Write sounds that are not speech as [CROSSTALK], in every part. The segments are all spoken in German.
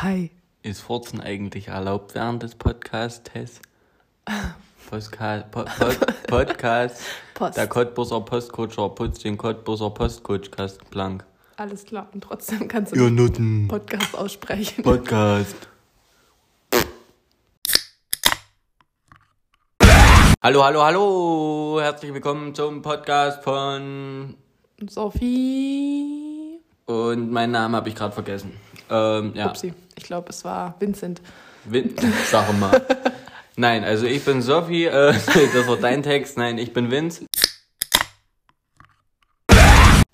Hi. Ist Furzen eigentlich erlaubt während des Podcast-Tests? Podcast, po, Pod, Podcast. Post. Der Cottbuser Postkutscher putzt den Cottbuser Postkutschkasten blank. Alles klar. Und trotzdem kannst du Ihr Nutten. Podcast aussprechen. Podcast. Hallo, hallo, hallo. Herzlich willkommen zum Podcast von. Sophie. Und meinen Namen habe ich gerade vergessen. Ähm, ja. Upsi. Ich glaube, es war Vincent. Win Sag mal. [LAUGHS] Nein, also ich bin Sophie, äh, [LAUGHS] das war dein Text. Nein, ich bin Vince.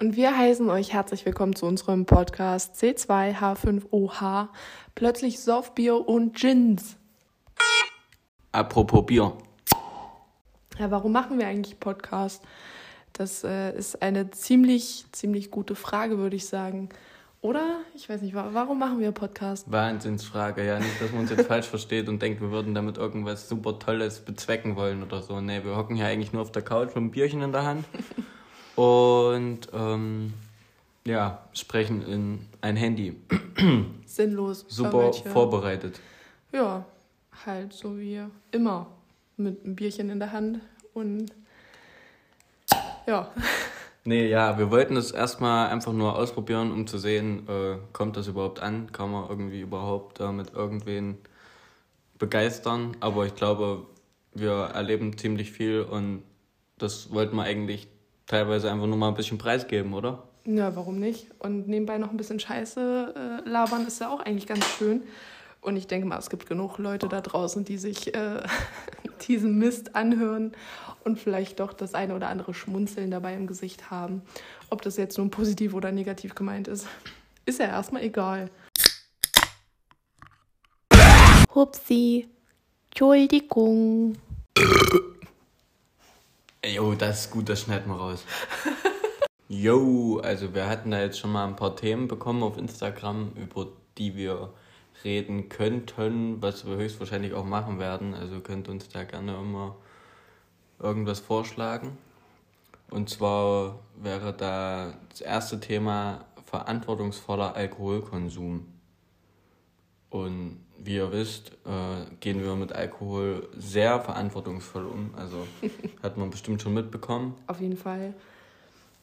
Und wir heißen euch herzlich willkommen zu unserem Podcast C2H5OH. Plötzlich Softbier und Gins. Apropos Bier. Ja, warum machen wir eigentlich Podcast? Das äh, ist eine ziemlich, ziemlich gute Frage, würde ich sagen. Oder? Ich weiß nicht, wa- warum machen wir Podcast? Wahnsinnsfrage, ja. Nicht, dass man uns jetzt [LAUGHS] falsch versteht und denkt, wir würden damit irgendwas super Tolles bezwecken wollen oder so. Nee, wir hocken hier eigentlich nur auf der Couch mit einem Bierchen in der Hand [LAUGHS] und ähm, ja, sprechen in ein Handy. [CLEARS THROAT] Sinnlos. Super vorbereitet. Ja, halt so wie immer. Mit einem Bierchen in der Hand und ja. [LAUGHS] Nee, ja, wir wollten es erstmal einfach nur ausprobieren, um zu sehen, äh, kommt das überhaupt an? Kann man irgendwie überhaupt damit irgendwen begeistern? Aber ich glaube, wir erleben ziemlich viel und das wollten wir eigentlich teilweise einfach nur mal ein bisschen preisgeben, oder? Ja, warum nicht? Und nebenbei noch ein bisschen Scheiße äh, labern ist ja auch eigentlich ganz schön. Und ich denke mal, es gibt genug Leute da draußen, die sich äh, diesen Mist anhören und vielleicht doch das eine oder andere Schmunzeln dabei im Gesicht haben. Ob das jetzt nun positiv oder negativ gemeint ist, ist ja erstmal egal. Hupsi, Entschuldigung. Jo, das ist gut, das schneiden wir raus. [LAUGHS] Jo, also wir hatten da jetzt schon mal ein paar Themen bekommen auf Instagram, über die wir reden könnten, was wir höchstwahrscheinlich auch machen werden. Also könnt uns da gerne immer irgendwas vorschlagen. Und zwar wäre da das erste Thema verantwortungsvoller Alkoholkonsum. Und wie ihr wisst, äh, gehen wir mit Alkohol sehr verantwortungsvoll um. Also [LAUGHS] hat man bestimmt schon mitbekommen. Auf jeden Fall,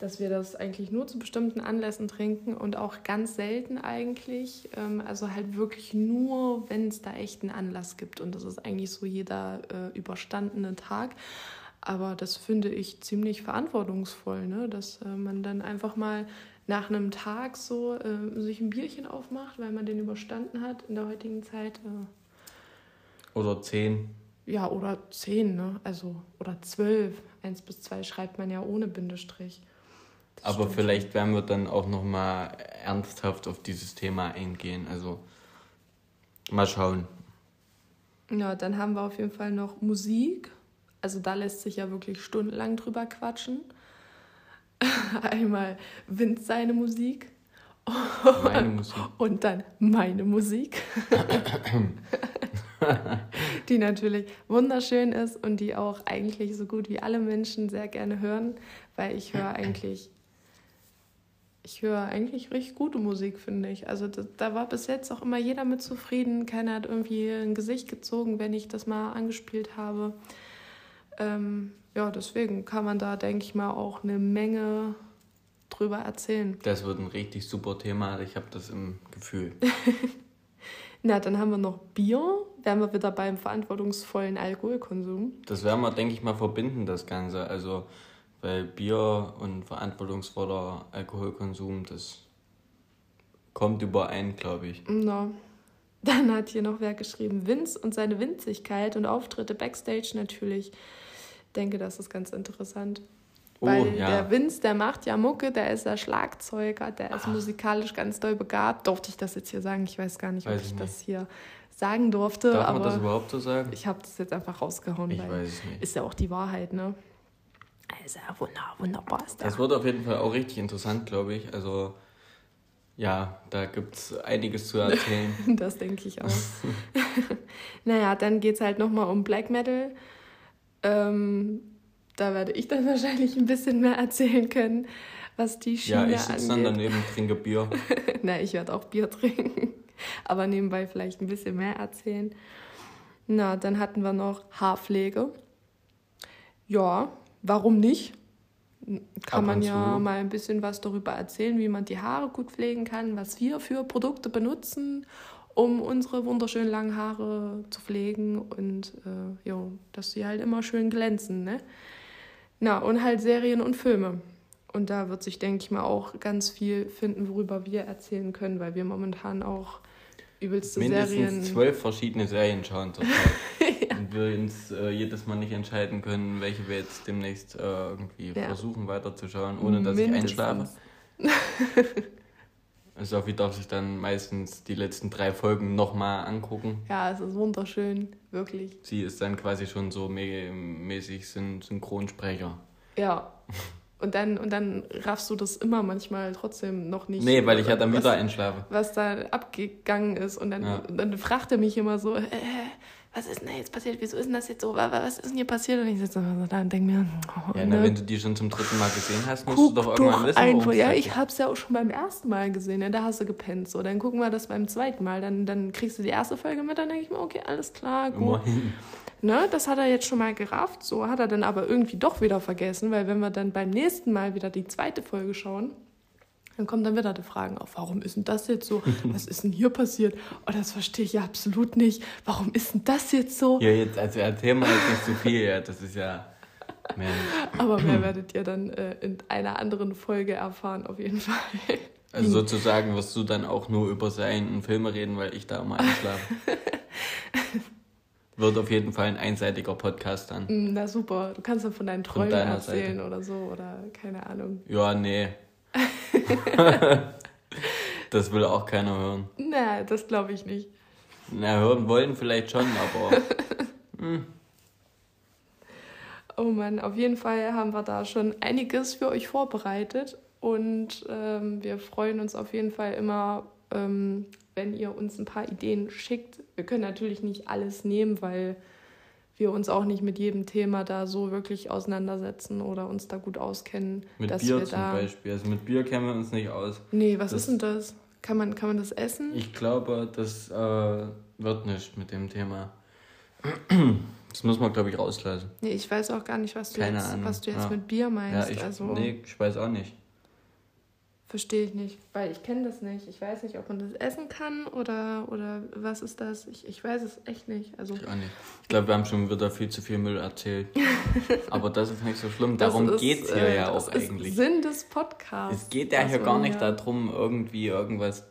dass wir das eigentlich nur zu bestimmten Anlässen trinken und auch ganz selten eigentlich. Ähm, also halt wirklich nur, wenn es da echt einen Anlass gibt. Und das ist eigentlich so jeder äh, überstandene Tag. Aber das finde ich ziemlich verantwortungsvoll, ne? dass äh, man dann einfach mal nach einem Tag so äh, sich ein Bierchen aufmacht, weil man den überstanden hat in der heutigen Zeit. Äh, Oder zehn. ja, oder zehn, ne? Also, oder zwölf. Eins bis zwei schreibt man ja ohne Bindestrich. Das Aber stimmt vielleicht werden wir dann auch nochmal ernsthaft auf dieses Thema eingehen. Also mal schauen. Ja, dann haben wir auf jeden Fall noch Musik. Also da lässt sich ja wirklich stundenlang drüber quatschen. [LAUGHS] Einmal Vince seine Musik Meine Musik. [LAUGHS] und dann meine Musik. [LAUGHS] die natürlich wunderschön ist und die auch eigentlich so gut wie alle Menschen sehr gerne hören, weil ich höre [CLEARS THROAT] eigentlich, ich höre eigentlich richtig gute Musik, finde ich. Also da, da war bis jetzt auch immer jeder mit zufrieden. Keiner hat irgendwie ein Gesicht gezogen, wenn ich das mal angespielt habe. Ähm, ja, deswegen kann man da, denke ich mal, auch eine Menge drüber erzählen. Das wird ein richtig super Thema. Ich habe das im Gefühl. [LAUGHS] Na, dann haben wir noch Bier. Wären wir wieder beim verantwortungsvollen Alkoholkonsum. Das werden wir, denke ich mal, verbinden, das Ganze. Also, weil Bier und verantwortungsvoller Alkoholkonsum, das kommt überein, glaube ich. Na, dann hat hier noch wer geschrieben, Vince und seine Winzigkeit und Auftritte Backstage natürlich. Denke, das ist ganz interessant. Oh, Weil ja. der Vince, der macht ja Mucke, der ist ja Schlagzeuger, der ist musikalisch ganz doll begabt. Durfte ich das jetzt hier sagen? Ich weiß gar nicht, ob Weiß ich ich das hier sagen durfte, Darf man aber das überhaupt so sagen? ich habe das jetzt einfach rausgehauen, Ich weil weiß es nicht. ist ja auch die Wahrheit, ne? Also wunder, wunderbar ist Das wird auf jeden Fall auch richtig interessant, glaube ich. Also, ja, da gibt es einiges zu erzählen. [LAUGHS] Das denke ich auch. [LAUGHS] naja, dann geht es halt nochmal um Black Metal. Ähm, da werde ich dann [LAUGHS] wahrscheinlich ein bisschen mehr erzählen können, was die ja, Schiene ich sitze dann angeht. daneben, trinke Bier. Na, ich werde auch Bier trinken. aber nebenbei vielleicht ein bisschen mehr erzählen. Na, dann hatten wir noch Haarpflege. Ja, warum nicht? Kann man ja mal ein bisschen was darüber erzählen, wie man die Haare gut pflegen kann, was wir für Produkte benutzen, um unsere wunderschönen langen Haare zu pflegen und äh, jo, dass sie halt immer schön glänzen. Ne? Na, und halt Serien und Filme. Und da wird sich, denke ich mal, auch ganz viel finden, worüber wir erzählen können, weil wir momentan auch übelste Mindestens Serien. zwölf verschiedene Serien schauen zurzeit. [LAUGHS] wir uns äh, jedes Mal nicht entscheiden können, welche wir jetzt demnächst äh, irgendwie ja. versuchen weiterzuschauen, ohne dass Mindestens. ich einschlafe. [LAUGHS] Sophie darf sich dann meistens die letzten drei Folgen nochmal angucken. Ja, es ist wunderschön, wirklich. Sie ist dann quasi schon so mäßig Synchronsprecher. Ja. Und dann, und dann raffst du das immer manchmal trotzdem noch nicht. Nee, weil ich ja dann wieder einschlafe. Was da abgegangen ist. Und dann, ja. dann fragt er mich immer so, äh, was ist denn jetzt passiert? Wieso ist denn das jetzt so? Was ist denn hier passiert? Und ich sitze da und denke mir, oh, ja, na, ne? wenn du die schon zum dritten Mal gesehen hast, musst Guck du doch irgendwann wissen, einfach, Ja, ich habe es ja auch schon beim ersten Mal gesehen. Ja, da hast du gepennt. So, dann gucken wir das beim zweiten Mal. Dann, dann kriegst du die erste Folge mit, dann denke ich mir, okay, alles klar, gut. Ne, das hat er jetzt schon mal gerafft. So hat er dann aber irgendwie doch wieder vergessen, weil wenn wir dann beim nächsten Mal wieder die zweite Folge schauen, dann kommen dann wieder die Fragen auf, warum ist denn das jetzt so? [LAUGHS] Was ist denn hier passiert? Oh, das verstehe ich ja absolut nicht. Warum ist denn das jetzt so? Ja, jetzt, also erzähl mal jetzt nicht zu viel, ja, das ist ja... Man. Aber mehr werdet ihr dann äh, in einer anderen Folge erfahren, auf jeden Fall. [LAUGHS] Also sozusagen wirst du dann auch nur über seinen Filme reden, weil ich da mal einschlafe. [LAUGHS] Wird auf jeden Fall ein einseitiger Podcast dann. Mm, na super, du kannst dann von deinen Träumen von erzählen Seite. oder so oder keine Ahnung. Ja, nee, [LAUGHS] das will auch keiner hören. Na, das glaube ich nicht. Na, hören wollen vielleicht schon, aber. [LAUGHS] hm. Oh Mann, auf jeden Fall haben wir da schon einiges für euch vorbereitet und ähm, wir freuen uns auf jeden Fall immer, ähm, wenn ihr uns ein paar Ideen schickt. Wir können natürlich nicht alles nehmen, weil wir uns auch nicht mit jedem Thema da so wirklich auseinandersetzen oder uns da gut auskennen. Mit Bier zum Beispiel. Also mit Bier kennen wir uns nicht aus. Nee, was das, ist denn das? Kann man, kann man das essen? Ich glaube, das äh, wird nicht mit dem Thema. Das muss man, glaube ich, rauslassen. Nee, ich weiß auch gar nicht, was du Keine jetzt, was du jetzt ja. mit Bier meinst. Ja, ich, also, nee, ich weiß auch nicht. Verstehe ich nicht, weil ich kenne das nicht. Ich weiß nicht, ob man das essen kann oder, oder was ist das. Ich, ich weiß es echt nicht. Also, ich auch nicht. Ich glaube, wir haben schon wieder viel zu viel Müll erzählt. [LAUGHS] Aber das ist nicht so schlimm. Darum geht es hier äh, ja auch eigentlich. Sinn des Podcasts. Es geht ja hier gar nicht ja. darum, irgendwie irgendwas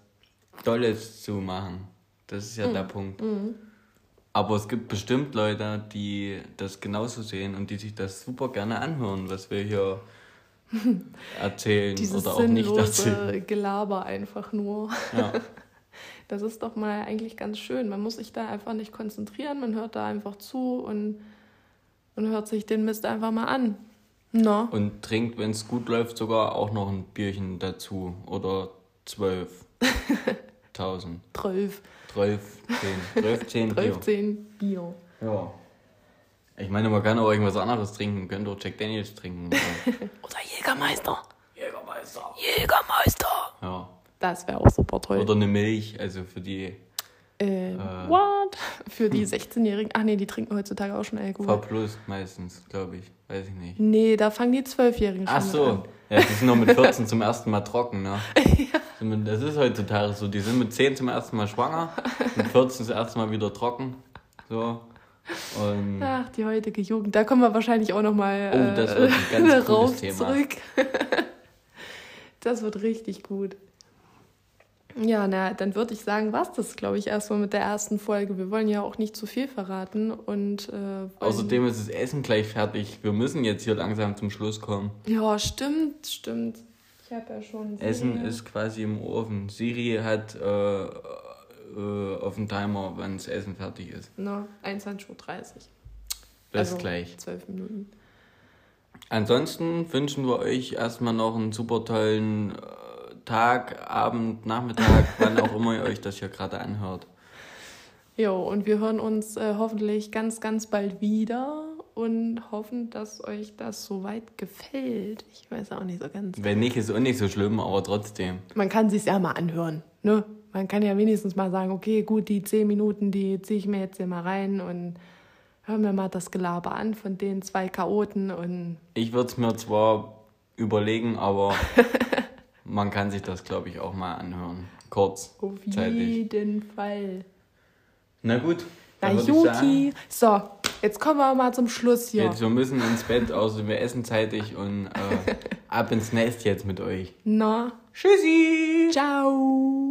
Tolles zu machen. Das ist ja mhm. der Punkt. Mhm. Aber es gibt bestimmt Leute, die das genauso sehen und die sich das super gerne anhören, was wir hier [LAUGHS] erzählen Dieses oder auch nicht erzählen. Gelaber einfach nur. Ja. [LAUGHS] Das ist doch mal eigentlich ganz schön. Man muss sich da einfach nicht konzentrieren, man hört da einfach zu und, und hört sich den Mist einfach mal an. No. Und trinkt, wenn es gut läuft, sogar auch noch ein Bierchen dazu. Oder zwölf. [LAUGHS] Tausend. Zwölf. Zwölf, zehn. Zwölf, zehn Bier. Zwölf, zehn Bier. Ja. Ich meine, man kann auch irgendwas anderes trinken. Man könnte auch Jack Daniels trinken. Oder, [LAUGHS] oder Jägermeister. Jägermeister. Jägermeister. Ja. Das wäre auch super toll. Oder eine Milch, also für die. Äh, äh what? [LAUGHS] Für die 16-Jährigen. Ach nee, die trinken heutzutage auch schon Alkohol. V plus meistens, glaube ich. Weiß ich nicht. Nee, da fangen die 12-Jährigen schon Ach so. An. Ja, die sind noch mit [LAUGHS] 14 zum ersten Mal trocken, ne? ja. Das ist heutzutage so. Die sind mit 10 zum ersten Mal schwanger, mit 14 das erste Mal wieder trocken. So. Und Ach, die heutige Jugend. Da kommen wir wahrscheinlich auch nochmal oh, das wird ein ganz äh, rauf Thema. zurück. [LAUGHS] das wird richtig gut. Ja, na, dann würde ich sagen, was das, glaube ich, erstmal mit der ersten Folge. Wir wollen ja auch nicht zu viel verraten und äh, außerdem ist das Essen gleich fertig. Wir müssen jetzt hier langsam zum Schluss kommen. Ja, stimmt, stimmt. Ich habe ja schon. Essen ist quasi im Ofen. Siri hat äh, den Timer, wann das Essen fertig ist. Na, 21.30 Uhr. Bis also gleich. Zwölf Minuten. Ansonsten wünschen wir euch erstmal noch einen super tollen äh, Tag, Abend, Nachmittag, [LAUGHS] wann auch immer ihr euch das hier gerade anhört. Jo, und wir hören uns äh, hoffentlich ganz, ganz bald wieder und hoffen, dass euch das soweit gefällt. Ich weiß auch nicht so ganz. Wenn nicht, ist auch nicht so schlimm, aber trotzdem. Man kann sich ja mal anhören, ne? Man kann ja wenigstens mal sagen, okay, gut, die zehn Minuten, die ziehe ich mir jetzt hier mal rein und hör mir mal das Gelaber an von den zwei Chaoten und. Ich würde es mir zwar überlegen, aber [LAUGHS] man kann sich das, glaube ich, auch mal anhören. Kurz. Auf jeden Fall. Na gut. Na Juti. So, jetzt kommen wir mal zum Schluss hier. Jetzt, wir müssen ins Bett, außer wir essen zeitig und äh, [LAUGHS] ab ins Nest jetzt mit euch. Na. Tschüssi. Ciao.